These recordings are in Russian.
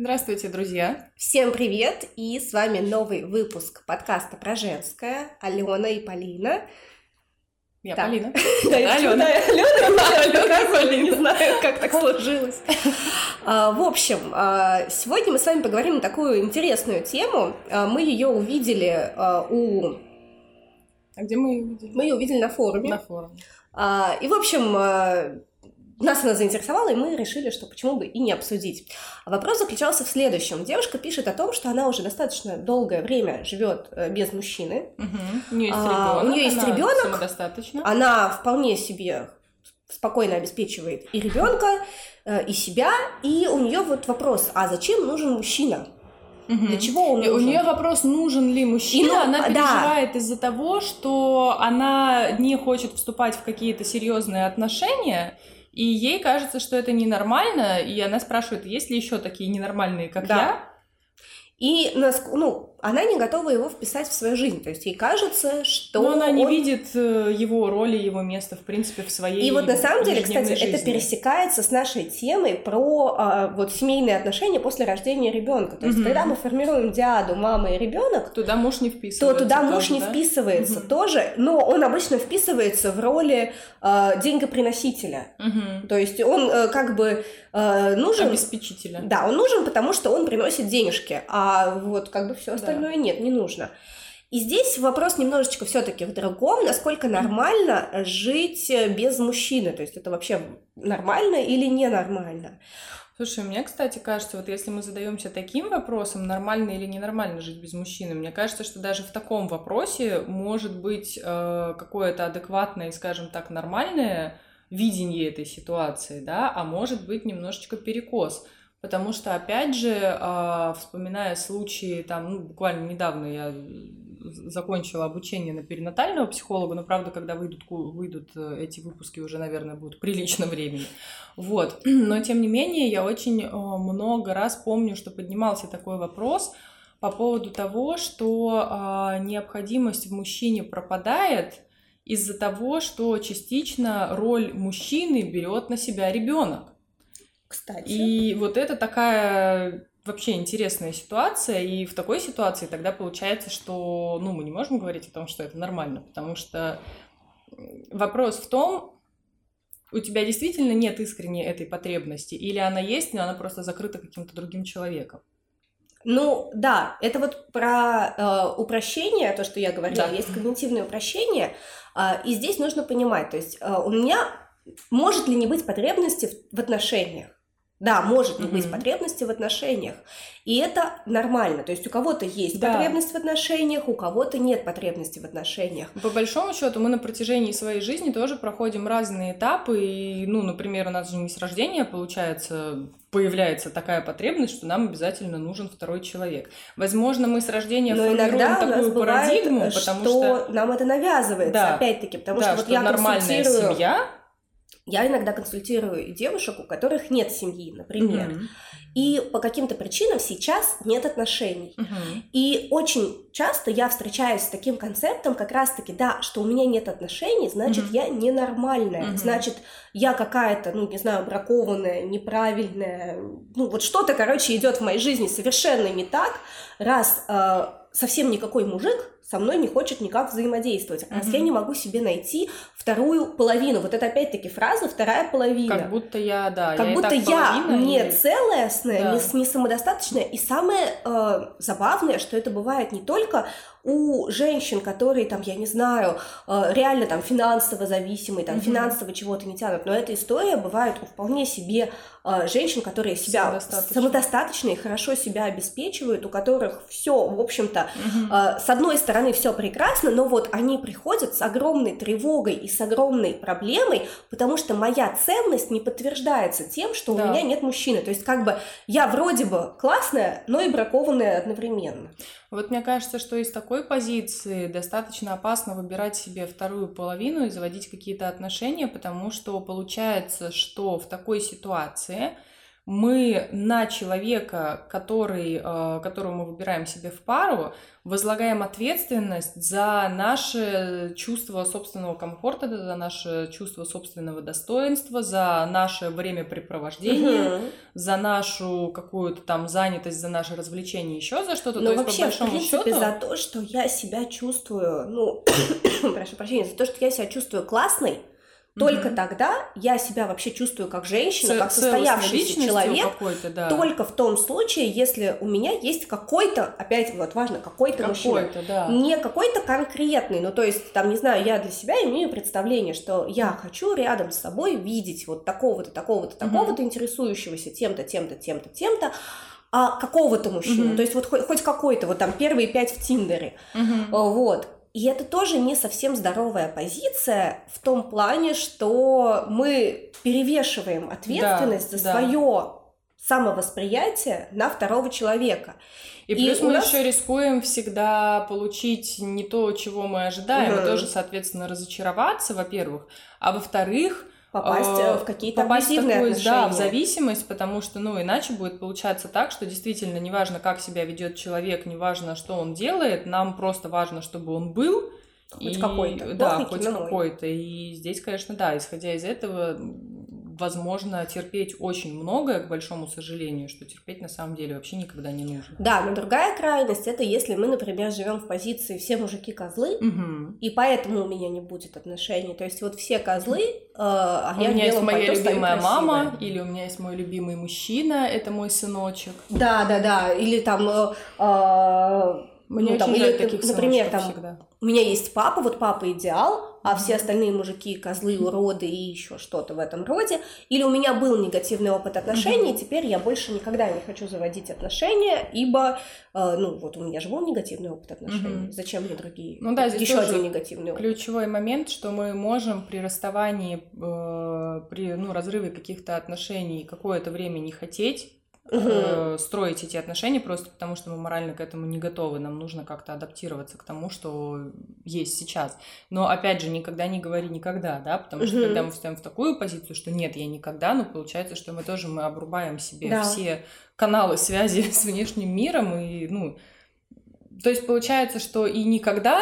Здравствуйте, друзья! Всем привет! И с вами новый выпуск подкаста про женское. Алена и Полина. Я так. Полина. Да, Алена. Алена, Алена, не знаю, как так сложилось. А, в общем, а, сегодня мы с вами поговорим на такую интересную тему. А, мы ее увидели у... А где мы ее увидели? Мы ее увидели на форуме. На форуме. И, в общем, нас она заинтересовала, и мы решили, что почему бы и не обсудить. Вопрос заключался в следующем. Девушка пишет о том, что она уже достаточно долгое время живет э, без мужчины. Угу. У нее есть ребенок. А, у нее есть ребенок. Она вполне себе спокойно обеспечивает и ребенка, э, и себя. И у нее вот вопрос: а зачем нужен мужчина? Угу. Для чего он нужен? У нее вопрос, нужен ли мужчина. Ну, она переживает да. из-за того, что она не хочет вступать в какие-то серьезные отношения и ей кажется, что это ненормально, и она спрашивает, есть ли еще такие ненормальные, как да. я? И ну, она не готова его вписать в свою жизнь. То есть ей кажется, что. Но она не он... видит э, его роли, его места, в принципе, в своей И вот на самом деле, кстати, жизни. это пересекается с нашей темой про а, вот семейные отношения после рождения ребенка. То есть, угу. когда мы формируем диаду мама и ребенок, туда муж не вписывается. То туда муж не да? вписывается угу. тоже, но он обычно вписывается в роли а, деньгоприносителя. Угу. То есть он а, как бы а, нужен. Обеспечителя. Да, он нужен, потому что он приносит денежки, а вот как бы все остальное остальное нет, не нужно. И здесь вопрос немножечко все-таки в другом, насколько нормально жить без мужчины, то есть это вообще нормально или ненормально. Слушай, мне, кстати, кажется, вот если мы задаемся таким вопросом, нормально или ненормально жить без мужчины, мне кажется, что даже в таком вопросе может быть э, какое-то адекватное, скажем так, нормальное видение этой ситуации, да, а может быть немножечко перекос. Потому что, опять же, а, вспоминая случаи, там, ну, буквально недавно я закончила обучение на перинатального психолога, но, правда, когда выйдут, выйдут э, эти выпуски, уже, наверное, будут прилично времени. Вот. Но, тем не менее, я очень э, много раз помню, что поднимался такой вопрос по поводу того, что а, необходимость в мужчине пропадает из-за того, что частично роль мужчины берет на себя ребенок. Кстати. И вот это такая вообще интересная ситуация, и в такой ситуации тогда получается, что, ну, мы не можем говорить о том, что это нормально, потому что вопрос в том, у тебя действительно нет искренней этой потребности, или она есть, но она просто закрыта каким-то другим человеком. Ну да, это вот про э, упрощение, то, что я говорила, да. есть когнитивное упрощение, и здесь нужно понимать, то есть э, у меня может ли не быть потребности в, отношениях? Да, может mm-hmm. быть потребности в отношениях. И это нормально. То есть у кого-то есть да. потребность в отношениях, у кого-то нет потребности в отношениях. По большому счету мы на протяжении своей жизни тоже проходим разные этапы. И, ну, например, у нас же не с рождения получается появляется такая потребность, что нам обязательно нужен второй человек. Возможно, мы с рождения Но формируем такую бывает, парадигму, потому что, что нам это навязывается, да. опять-таки, потому да, что, что вот я нормальная семья я иногда консультирую девушек, у которых нет семьи, например. Mm-hmm. И по каким-то причинам сейчас нет отношений. Mm-hmm. И очень часто я встречаюсь с таким концептом, как раз-таки, да, что у меня нет отношений, значит, mm-hmm. я ненормальная, mm-hmm. значит, я какая-то, ну, не знаю, бракованная, неправильная, ну, вот что-то, короче, идет в моей жизни совершенно не так, раз э, совсем никакой мужик со мной не хочет никак взаимодействовать, раз mm-hmm. я не могу себе найти вторую половину. Вот это опять-таки фраза «вторая половина». Как будто я, да, Как я будто я не и... целостная, да. не, не самодостаточная. И самое э, забавное, что это бывает не только у женщин, которые там, я не знаю, э, реально там финансово зависимые, там mm-hmm. финансово чего-то не тянут, но эта история бывает у вполне себе э, женщин, которые себя самодостаточные. самодостаточные, хорошо себя обеспечивают, у которых все, в общем-то, mm-hmm. с одной стороны все прекрасно, но вот они приходят с огромной тревогой и с огромной проблемой, потому что моя ценность не подтверждается тем, что да. у меня нет мужчины. То есть как бы я вроде бы классная, но и бракованная одновременно. Вот мне кажется, что из такой позиции достаточно опасно выбирать себе вторую половину и заводить какие-то отношения, потому что получается, что в такой ситуации мы на человека, который, э, которого мы выбираем себе в пару, возлагаем ответственность за наше чувство собственного комфорта, за наше чувство собственного достоинства, за наше времяпрепровождение, угу. за нашу какую-то там занятость, за наше развлечение, еще за что-то. Но то вообще, есть, по в принципе, счету... за то, что я себя чувствую, ну, прошу прощения, за то, что я себя чувствую классной, только mm-hmm. тогда я себя вообще чувствую как женщина, Ц- как состоявшийся человек. Да. Только в том случае, если у меня есть какой-то, опять вот важно, какой-то, какой мужчина. Да. Не какой-то конкретный, ну то есть, там, не знаю, я для себя имею представление, что я хочу рядом с собой видеть вот такого-то, такого-то, такого-то, mm-hmm. интересующегося тем-то, тем-то, тем-то, тем-то, а какого-то мужчину, mm-hmm. то есть вот хоть, хоть какой-то, вот там первые пять в Тиндере, mm-hmm. вот, и это тоже не совсем здоровая позиция в том плане, что мы перевешиваем ответственность да, за да. свое самовосприятие на второго человека. И, и плюс мы нас... еще рискуем всегда получить не то, чего мы ожидаем, угу. и тоже, соответственно, разочароваться, во-первых, а во-вторых, попасть э, в какие-то в такую, Да, в зависимость, потому что, ну, иначе будет получаться так, что действительно неважно, как себя ведет человек, неважно, что он делает, нам просто важно, чтобы он был. Хоть какой-то. Да, хоть какой-то. И здесь, конечно, да, исходя из этого, возможно терпеть очень многое, к большому сожалению, что терпеть на самом деле вообще никогда не нужно. Да, но другая крайность это если мы, например, живем в позиции все мужики козлы, угу. и поэтому у меня не будет отношений. То есть вот все козлы, э, а у я меня есть моя любимая мама, или у меня есть мой любимый мужчина, это мой сыночек. Да, да, да. Или там. Э, э, мне ну, там, или, таких например, там всегда. у меня есть папа, вот папа идеал, а все остальные мужики козлы, уроды и еще что-то в этом роде. Или у меня был негативный опыт отношений, теперь я больше никогда не хочу заводить отношения, ибо, э, ну вот у меня же был негативный опыт отношений, зачем мне другие? Ну да, здесь еще один негативный опыт. Ключевой момент, что мы можем при расставании, э, при ну разрыве каких-то отношений какое-то время не хотеть угу. строить эти отношения просто потому, что мы морально к этому не готовы. Нам нужно как-то адаптироваться к тому, что есть сейчас. Но опять же, никогда не говори никогда, да, потому что угу. когда мы встаем в такую позицию, что нет, я никогда, ну получается, что мы тоже мы обрубаем себе да. все каналы связи с внешним миром и ну то есть получается, что и никогда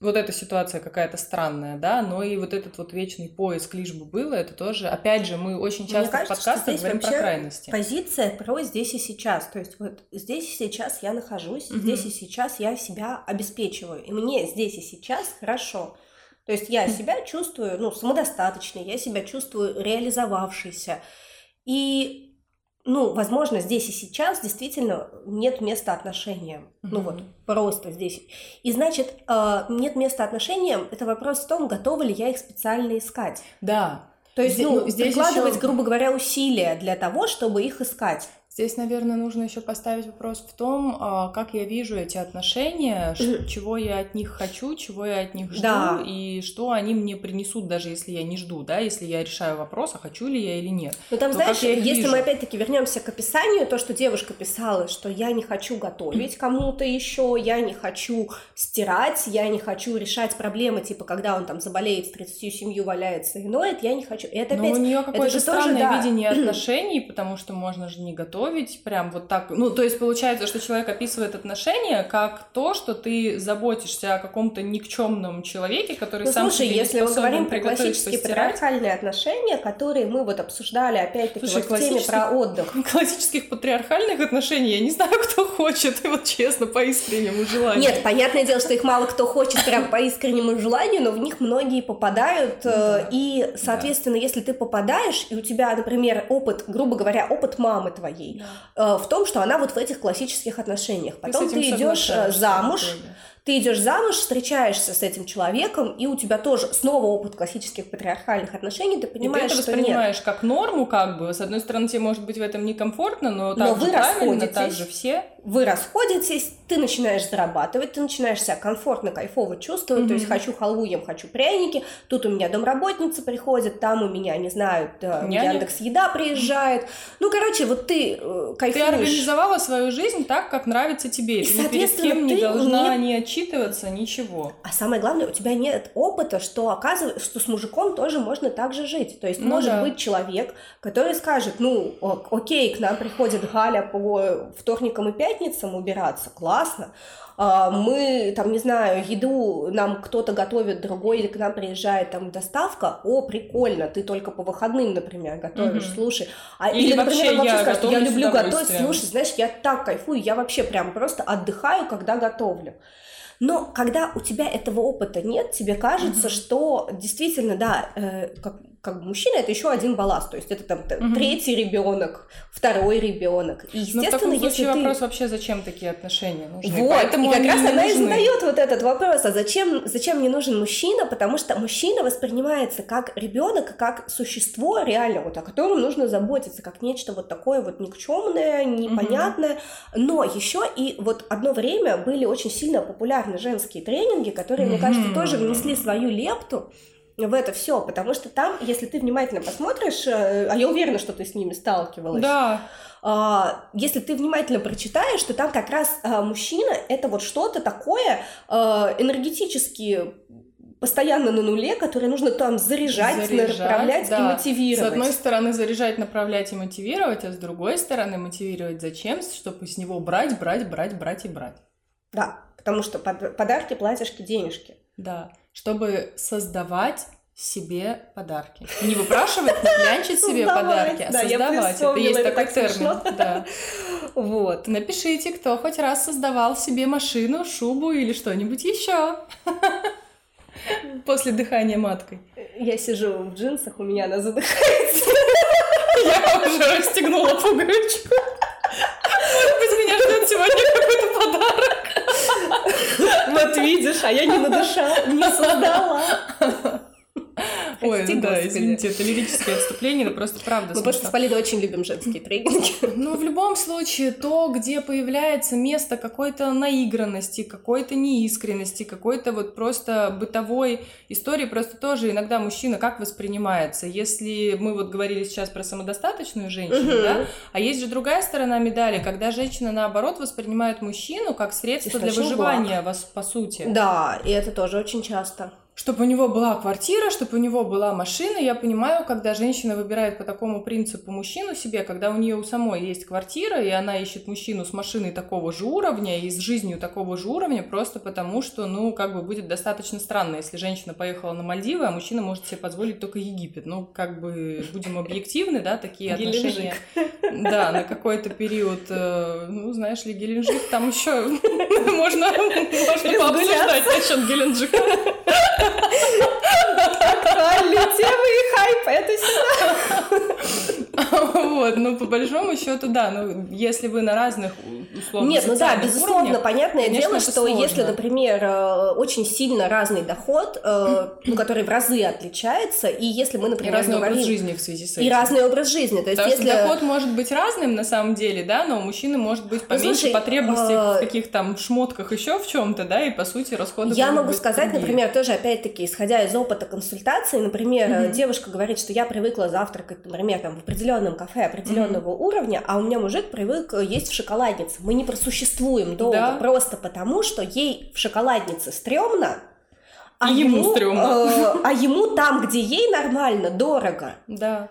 вот эта ситуация какая-то странная, да, но и вот этот вот вечный поиск лишь бы было, это тоже, опять же, мы очень часто кажется, в подкастах говорим про крайности. Позиция про здесь и сейчас, то есть вот здесь и сейчас я нахожусь, угу. здесь и сейчас я себя обеспечиваю, и мне здесь и сейчас хорошо. То есть я себя чувствую, ну, самодостаточной, я себя чувствую реализовавшейся. И ну, возможно, здесь и сейчас действительно нет места отношениям. Mm-hmm. Ну вот, просто здесь. И значит, э, нет места отношениям, это вопрос в том, готовы ли я их специально искать. Да. То есть, здесь, ну, здесь прикладывать, еще... грубо говоря, усилия для того, чтобы их искать. Здесь, наверное, нужно еще поставить вопрос в том, а, как я вижу эти отношения, чего я от них хочу, чего я от них жду, да. и что они мне принесут, даже если я не жду, да, если я решаю вопрос, а хочу ли я или нет. Ну там, то знаешь, если вижу? мы опять-таки вернемся к описанию, то, что девушка писала, что я не хочу готовить кому-то еще, я не хочу стирать, я не хочу решать проблемы, типа, когда он там заболеет с 37 валяется и ноет, я не хочу. Это опять... Но у нее какое-то странное тоже, да. видение отношений, потому что можно же не готовить готовить прям вот так. Ну, то есть получается, что человек описывает отношения как то, что ты заботишься о каком-то никчемном человеке, который ну, сам слушай, себе если мы говорим про классические патриархальные отношения, которые мы вот обсуждали опять-таки слушай, вот в теме про отдых. Классических патриархальных отношений я не знаю, кто хочет, и вот честно, по искреннему желанию. Нет, понятное дело, что их мало кто хочет прям по искреннему желанию, но в них многие попадают, ну э, и, соответственно, если ты попадаешь, и у тебя, например, опыт, грубо говоря, опыт мамы твоей, да. Э, в том, что она вот в этих классических отношениях. Потом ты, ты идешь э, замуж, ты идешь замуж, встречаешься с этим человеком, и у тебя тоже снова опыт классических патриархальных отношений, ты понимаешь, и ты это что воспринимаешь нет. как норму, как бы. С одной стороны, тебе может быть в этом некомфортно, но, но так вы же правильно, так же все вы расходитесь, ты начинаешь зарабатывать, ты начинаешь себя комфортно, кайфово чувствовать, mm-hmm. то есть хочу халву ем, хочу пряники, тут у меня домработница приходит, там у меня, не знаю, Яндекс Еда приезжает, ну, короче, вот ты э, кайфуешь. Ты организовала свою жизнь так, как нравится тебе, и, ты ни перед кем не должна не... ни от отчитываться, ничего. А самое главное, у тебя нет опыта, что оказывается, что с мужиком тоже можно так же жить. То есть Ну может да. быть человек, который скажет, ну, ок- окей, к нам приходит Галя по вторникам и пятницам убираться, классно. А, Мы, там, не знаю, еду нам кто-то готовит другой, или к нам приезжает там доставка, о, прикольно, ты только по выходным, например, готовишь, Мгм. слушай. А, Или вообще он вообще я скажет, я люблю готовить, слушай, знаешь, я так кайфую, я вообще прям просто отдыхаю, когда готовлю. Но когда у тебя этого опыта нет, тебе кажется, Мгм. что действительно, да, э, как, как бы мужчина это еще один балласт, то есть это там Мгм. третий ребенок, второй ребенок. И Ну, в естественно, таком если случае ты... вопрос вообще, зачем такие отношения нужны. Вот, Поэтому и как раз она и задает вот этот вопрос, а зачем, зачем мне нужен мужчина, потому что мужчина воспринимается как ребенок, как существо реально, вот о котором нужно заботиться, как нечто вот такое вот никчемное, непонятное, но еще и вот одно время были очень сильно популярны женские тренинги, которые, мне кажется, тоже внесли свою лепту, в это все, потому что там, если ты внимательно посмотришь, э, а я уверена, что ты с ними сталкивалась, Да, а, если ты внимательно прочитаешь, то там как раз а, мужчина это вот что-то такое а, энергетически постоянно на нуле, которое нужно там заряжать, Заряжать, направлять и да. мотивировать. С одной стороны заряжать, направлять и мотивировать, а с другой стороны мотивировать зачем? Чтобы с него брать, брать, брать, брать и брать. Да, потому что под- подарки, платьишки, денежки. Да, чтобы создавать себе подарки. Не выпрашивать, не клянчить себе подарки, а да, создавать. Это есть это такой так термин. Да. Вот. Напишите, кто хоть раз создавал себе машину, шубу или что-нибудь еще. После дыхания маткой. Я сижу в джинсах, у меня она задыхается. Я уже расстегнула пуговичку. Может быть, меня ждет сегодня какой-то подарок. Вот видишь, а я не надышала, не создала. Ой, ну да, извините, это лирическое отступление, но просто правда Мы просто с. Полиной очень любим женские тренинги. Ну, в любом случае, то, где появляется место какой-то наигранности, какой-то неискренности, какой-то вот просто бытовой истории, просто тоже иногда мужчина как воспринимается. Если мы вот говорили сейчас про самодостаточную женщину, Мгм. да, а есть же другая сторона медали, когда женщина, наоборот, воспринимает мужчину как средство для выживания, вас- по сути. Да, и это тоже очень часто. Чтобы у него была квартира, чтобы у него была машина. Я понимаю, когда женщина выбирает по такому принципу мужчину себе, когда у нее у самой есть квартира, и она ищет мужчину с машиной такого же уровня и с жизнью такого же уровня, просто потому что, ну, как бы будет достаточно странно, если женщина поехала на Мальдивы, а мужчина может себе позволить только Египет. Ну, как бы, будем объективны, да, такие отношения. Да, на какой-то период, э, ну, знаешь ли, Геленджик, там еще можно, можно пообсуждать насчет Геленджика. Актуальные темы и хайп, это всегда. Вот, ну, по большому счету, да, ну, если вы на разных, условно, Нет, ну да, безусловно, уровнях, понятное конечно, дело, что сложно. если, например, э, очень сильно разный доход, э, ну, который в разы отличается, и если мы, и например, разный образ жизни в связи с этим. И разный образ жизни, то есть Потому если... что доход может быть разным на самом деле, да, но у мужчины может быть поменьше Ну, слушай, потребностей а, в каких там шмотках еще в чем-то, да, и по сути расходы Я могу сказать, другие. например, тоже опять-таки, исходя из опыта консультации, например, девушка говорит, что я привыкла завтракать, например, там, в определенном кафе определенного уровня, а у меня мужик привык э, есть в шоколаднице. Мы не просуществуем долго, Да. просто потому, что ей в шоколаднице стрёмно, а И ему стрёмно. э, а ему там, где ей нормально, дорого. Да.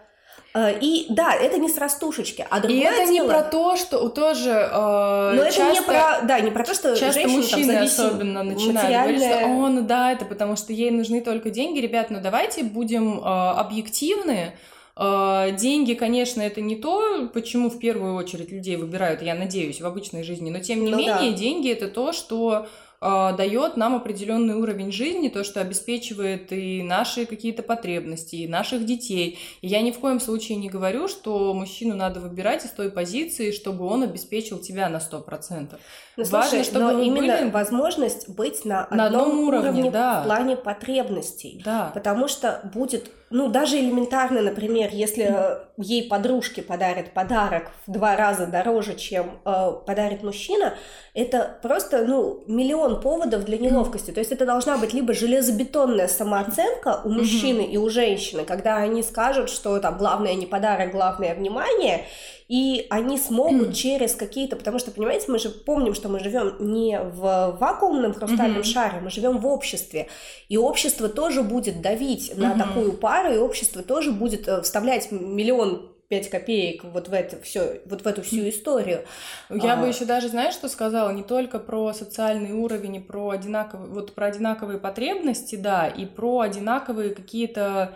Э, И да, это не с растушечки, а И другое это не дело- про то, что тоже э, Но это не часто- про, да, не про то, что Часто женщина там мужчины зависит особенно начинают говорить, что материальное- «О, ну да, это потому что ей нужны только деньги». Ребят, ну давайте будем э, объективны. Э, деньги, конечно, это не то, почему в первую очередь людей выбирают, я надеюсь, в обычной жизни, но тем не Ну менее да. деньги это то, что э, дает нам определенный уровень жизни, то, что обеспечивает и наши какие-то потребности, и наших детей. И я ни в коем случае не говорю, что мужчину надо выбирать из той позиции, чтобы он обеспечил тебя на 100%. Ну, Важно, слушай, чтобы но именно были- возможность быть на, На одном одном уровне, да. в плане потребностей. Да. Потому что будет ну, даже элементарно, например, если ей подружки подарят подарок в два раза дороже, чем э, подарит мужчина, это просто, ну, миллион поводов для неловкости. То есть это должна быть либо железобетонная самооценка у мужчины и у женщины, когда они скажут, что там главное не подарок, главное внимание, и они смогут через какие-то, потому что, понимаете, мы же помним, что мы живем не в вакуумном хрустальном шаре, мы живем в обществе, и общество тоже будет давить на такую пару, и общество тоже будет э, вставлять миллион 5 копеек вот в это все, вот в эту всю историю. Я а... бы еще даже, знаешь, что сказала? Не только про социальный уровень и про одинаковые, вот про одинаковые потребности, да, и про одинаковые какие-то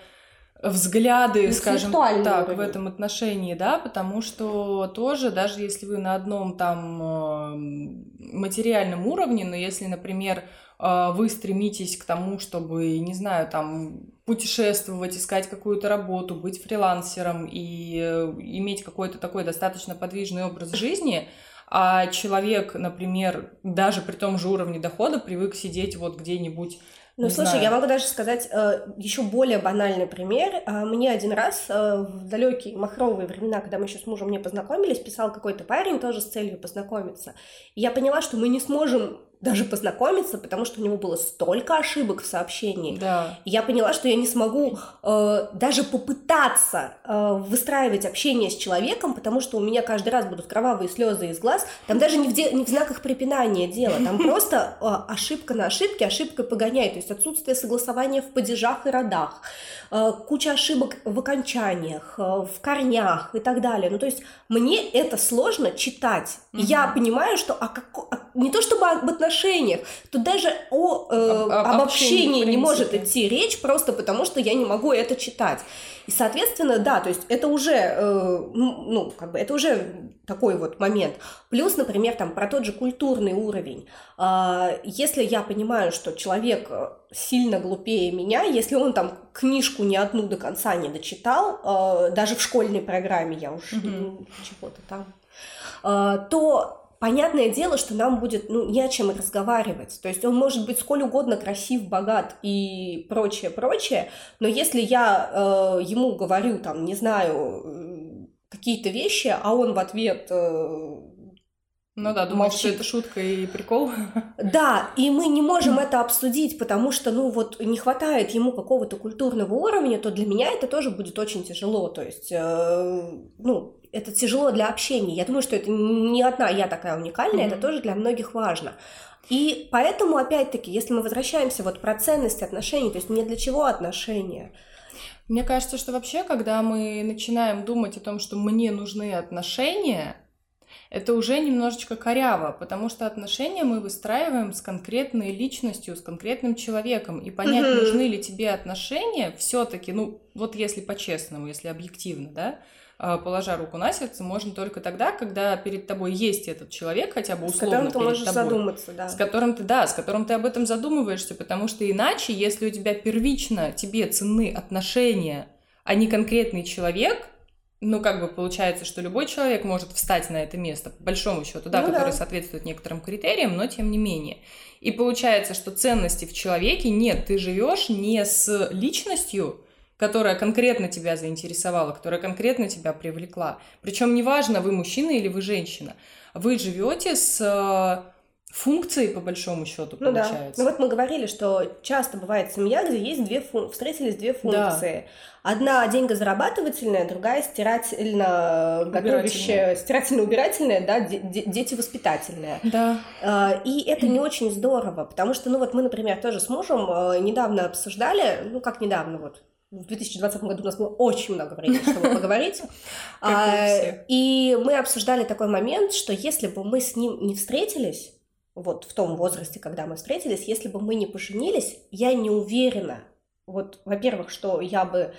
взгляды, скажем так, уровень. в этом отношении, да, потому что тоже, даже если вы на одном там э, материальном уровне, но если, например, вы стремитесь к тому, чтобы, не знаю, там путешествовать, искать какую-то работу, быть фрилансером и э, иметь какой-то такой достаточно подвижный образ жизни, а человек, например, даже при том же уровне дохода привык сидеть вот где-нибудь ну, слушай, знаю. я могу даже сказать э, еще более банальный пример. Э, мне один раз э, в далекие махровые времена, когда мы еще с мужем не познакомились, писал какой-то парень тоже с целью познакомиться. И я поняла, что мы не сможем даже познакомиться, потому что у него было столько ошибок в сообщении. Да. И я поняла, что я не смогу э, даже попытаться э, выстраивать общение с человеком, потому что у меня каждый раз будут кровавые слезы из глаз. Там даже не в, де- не в знаках препинания дело, там просто э, ошибка на ошибке, ошибка погоняет, то есть отсутствие согласования в падежах и родах, э, куча ошибок в окончаниях, э, в корнях и так далее. Ну, то есть мне это сложно читать. Угу. Я понимаю, что а как, а, не то чтобы об отношениях. Тут даже о э, об, общении не может идти речь, просто потому что я не могу это читать. И, соответственно, да, то есть это уже, э, ну, как бы, это уже такой вот момент. Плюс, например, там, про тот же культурный уровень. Э, если я понимаю, что человек э, сильно глупее меня, если он там книжку ни одну до конца не дочитал, э, даже в школьной программе я уж mm-hmm. чего-то там, э, то понятное дело, что нам будет ну, не о чем разговаривать. То есть он может быть сколь угодно красив, богат и прочее, прочее, но если я э, ему говорю, там, не знаю, какие-то вещи, а он в ответ... Э, ну да, думаю, что это шутка и прикол. Да, и мы не можем это обсудить, потому что, ну вот, не хватает ему какого-то культурного уровня, то для меня это тоже будет очень тяжело. То есть, э, ну, это тяжело для общения. Я думаю, что это не одна я такая уникальная, mm-hmm. это тоже для многих важно. И поэтому, опять-таки, если мы возвращаемся вот про ценность отношений, то есть не для чего отношения, мне кажется, что вообще, когда мы начинаем думать о том, что мне нужны отношения, это уже немножечко коряво, потому что отношения мы выстраиваем с конкретной личностью, с конкретным человеком. И понять, угу. нужны ли тебе отношения, все-таки, ну, вот если по-честному, если объективно, да, положа руку на сердце, можно только тогда, когда перед тобой есть этот человек, хотя бы условно С которым ты можешь тобой, задуматься, да. С которым ты, да, с которым ты об этом задумываешься, потому что иначе, если у тебя первично тебе ценны отношения, а не конкретный человек, ну, как бы получается, что любой человек может встать на это место, по большому счету, да, ну, который да. соответствует некоторым критериям, но тем не менее. И получается, что ценности в человеке нет, ты живешь не с личностью, которая конкретно тебя заинтересовала, которая конкретно тебя привлекла. Причем неважно, вы мужчина или вы женщина, вы живете с э, функцией, по большому счету, ну получается. Да. Ну вот мы говорили, что часто бывает семья, где есть две фун... встретились две функции. Да. Одна деньгозарабатывательная, другая стирательно готовящая, стирательно-убирательная, да, дети воспитательные. Да. А, и это не очень здорово, потому что, ну вот мы, например, тоже с мужем э, недавно обсуждали, ну как недавно, вот в 2020 году у нас было очень много времени, чтобы поговорить. А, и мы обсуждали такой момент, что если бы мы с ним не встретились, вот в том возрасте, когда мы встретились, если бы мы не поженились, я не уверена, вот, во-первых, что я бы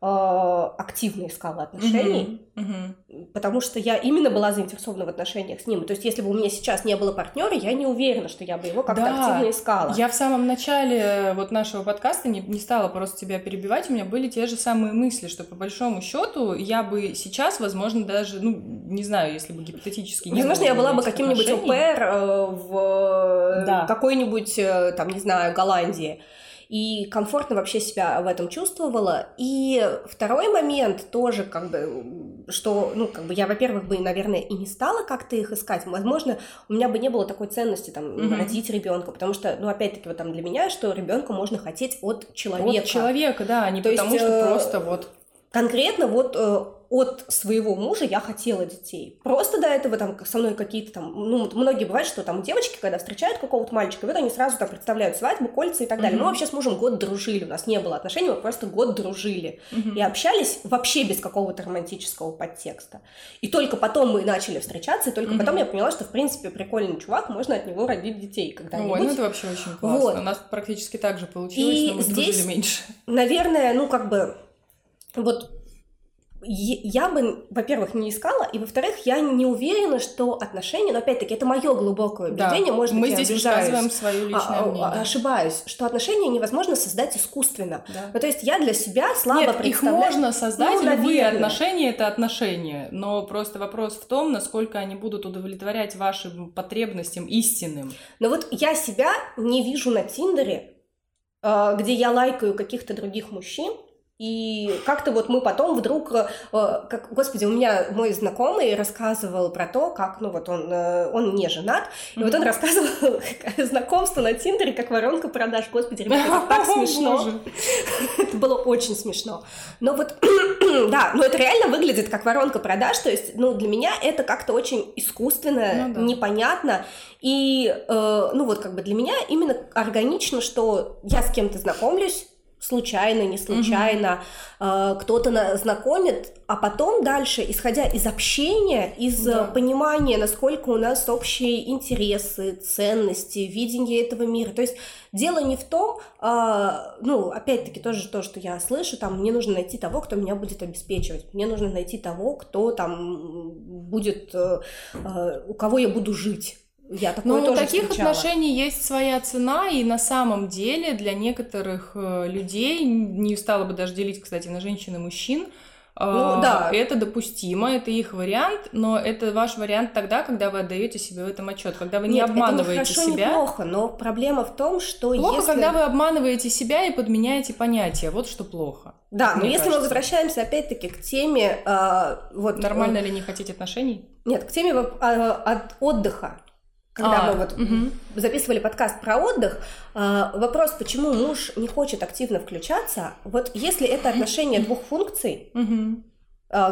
активно искала отношений, uh-huh, uh-huh. потому что я именно была заинтересована в отношениях с ним. То есть, если бы у меня сейчас не было партнера, я не уверена, что я бы его как-то да, активно искала. Я в самом начале вот нашего подкаста не, не стала просто тебя перебивать, у меня были те же самые мысли, что по большому счету я бы сейчас, возможно, даже, ну, не знаю, если бы гипотетически не Возможно, я была бы каким-нибудь ОПР э, в да. какой-нибудь, э, там, не знаю, Голландии. и комфортно вообще себя в этом чувствовала. И второй момент тоже как бы, что, ну, как бы я, во-первых, бы, наверное, и не стала как-то их искать. Возможно, у меня бы не было такой ценности там mm-hmm. родить ребенка, потому что, ну, опять-таки, вот там для меня, что ребенка можно хотеть от человека. От человека, да, а не То потому есть, что э, просто вот конкретно вот э, от своего мужа я хотела детей. Просто до этого там со мной какие-то там, ну, многие бывают, что там девочки, когда встречают какого-то мальчика, вот они сразу там представляют свадьбу, кольца и так далее. Mm-hmm. Мы вообще с мужем год дружили, у нас не было отношений, мы просто год дружили. Mm-hmm. И общались вообще без какого-то романтического подтекста. И только потом мы начали встречаться, и только mm-hmm. потом я поняла, что, в принципе, прикольный чувак, можно от него родить детей когда-нибудь. Ой, ну это вообще очень классно. Вот. У нас практически так же получилось, и но мы здесь, дружили меньше. наверное, ну как бы вот я бы, во-первых, не искала, и во-вторых, я не уверена, что отношения, но опять-таки это мое глубокое убеждение, да, может быть, мы здесь обижаюсь, высказываем свое личное а, мнение. А, ошибаюсь, что отношения невозможно создать искусственно. Да. Ну, то есть я для себя слабо Нет, представляю. их можно создать, ну, любые отношения — это отношения, но просто вопрос в том, насколько они будут удовлетворять вашим потребностям истинным. Но вот я себя не вижу на Тиндере, а, где я лайкаю каких-то других мужчин, и как-то вот мы потом вдруг, э, как, господи, у меня мой знакомый рассказывал про то, как, ну вот он, э, он не женат, и mm-hmm. вот он рассказывал знакомство на Тиндере, как воронка продаж. Господи, ребята, это так смешно. Это было очень смешно. Но вот, да, но это реально выглядит как воронка продаж, то есть, ну, для меня это как-то очень искусственно, ну, непонятно, и, э, ну, вот как бы для меня именно органично, что я с кем-то знакомлюсь, случайно, не случайно, э, кто-то на, знакомит, а потом дальше, исходя из общения, из да. понимания, насколько у нас общие интересы, ценности, видение этого мира. То есть дело не в том, э, ну, опять-таки, тоже то, что я слышу, там, мне нужно найти того, кто меня будет обеспечивать, мне нужно найти того, кто там будет, э, э, у кого я буду жить я такое Но тоже у таких встречала. отношений есть своя цена, и на самом деле для некоторых э, людей, не стала бы даже делить, кстати, на женщин и мужчин, э, ну, да. Это допустимо, это их вариант, но это ваш вариант тогда, когда вы отдаете себе в этом отчет, когда вы не Нет, обманываете это не хорошо, себя. Не плохо, но проблема в том, что плохо, если... когда вы обманываете себя и подменяете понятия. Вот что плохо. Да, но если кажется. мы возвращаемся опять-таки к теме, э, вот нормально э, ли не хотеть отношений? Нет, к теме э, от отдыха когда а, мы вот угу. записывали подкаст про отдых, э, вопрос, почему муж не хочет активно включаться, вот если это отношение двух функций, угу.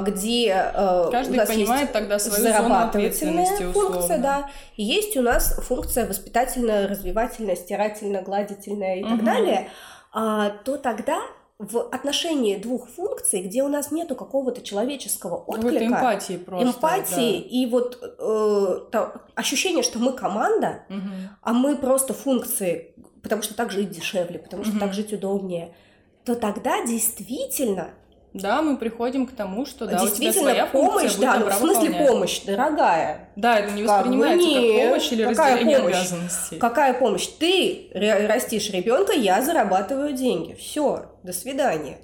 где э, Каждый у нас понимает есть тогда свою зарабатывательная функция, да, и есть у нас функция воспитательная, развивательная, стирательная, гладительная и угу. так далее, э, то тогда в отношении двух функций, где у нас нету какого-то человеческого отклика, вот эмпатии просто, эмпатии да. и вот э, то, ощущение, что мы команда, угу. а мы просто функции, потому что так жить дешевле, потому что угу. так жить удобнее, то тогда действительно да, мы приходим к тому, что да, Действительно, у тебя своя помощь, функция, да, ну, в смысле помощь, дорогая. Да, это не воспринимается как, как помощь или какая разделение помощь? обязанностей. Какая помощь? Ты растишь ребенка, я зарабатываю деньги. Все, до свидания.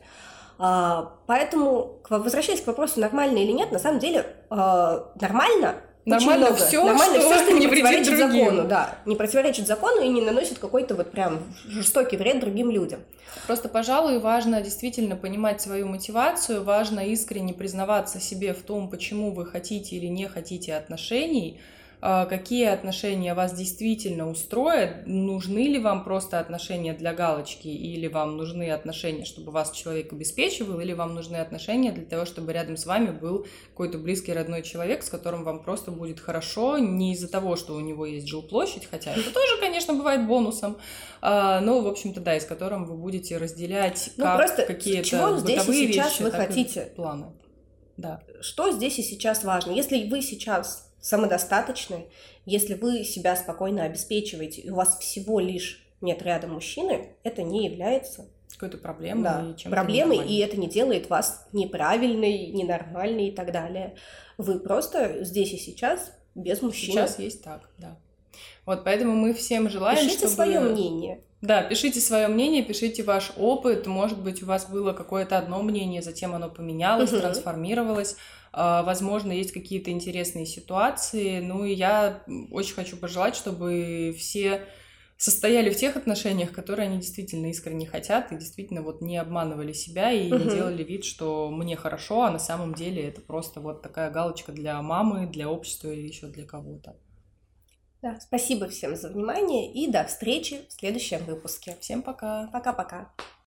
А, поэтому, возвращаясь к вопросу, нормально или нет, на самом деле а, нормально Нормально много. все, Нормально что, все, что не, противоречит закону, да. Не противоречит закону и не наносит какой-то вот прям жестокий вред другим людям. Просто, пожалуй, важно действительно понимать свою мотивацию, важно искренне признаваться себе в том, почему вы хотите или не хотите отношений, какие отношения вас действительно устроят, нужны ли вам просто отношения для галочки, или вам нужны отношения, чтобы вас человек обеспечивал, или вам нужны отношения для того, чтобы рядом с вами был какой-то близкий родной человек, с которым вам просто будет хорошо, не из-за того, что у него есть жилплощадь, хотя это тоже, конечно, бывает бонусом, а, но, в общем-то, да, и с которым вы будете разделять ну, как какие-то бытовые вещи, вы хотите? планы. Да. Что здесь и сейчас важно? Если вы сейчас самодостаточны, если вы себя спокойно обеспечиваете, и у вас всего лишь нет рядом мужчины, это не является какой-то проблемой. Да, проблемой, и это не делает вас неправильной, ненормальной и так далее. Вы просто здесь и сейчас без мужчины. Сейчас есть так, да. Вот поэтому мы всем желаем, Пишите чтобы... свое мнение. Да, пишите свое мнение, пишите ваш опыт. Может быть, у вас было какое-то одно мнение, затем оно поменялось, угу. трансформировалось. А, возможно, есть какие-то интересные ситуации. Ну и я очень хочу пожелать, чтобы все состояли в тех отношениях, которые они действительно искренне хотят и действительно вот не обманывали себя и угу. не делали вид, что мне хорошо, а на самом деле это просто вот такая галочка для мамы, для общества или еще для кого-то. Да, спасибо всем за внимание и до встречи в следующем выпуске. Всем пока. Пока-пока.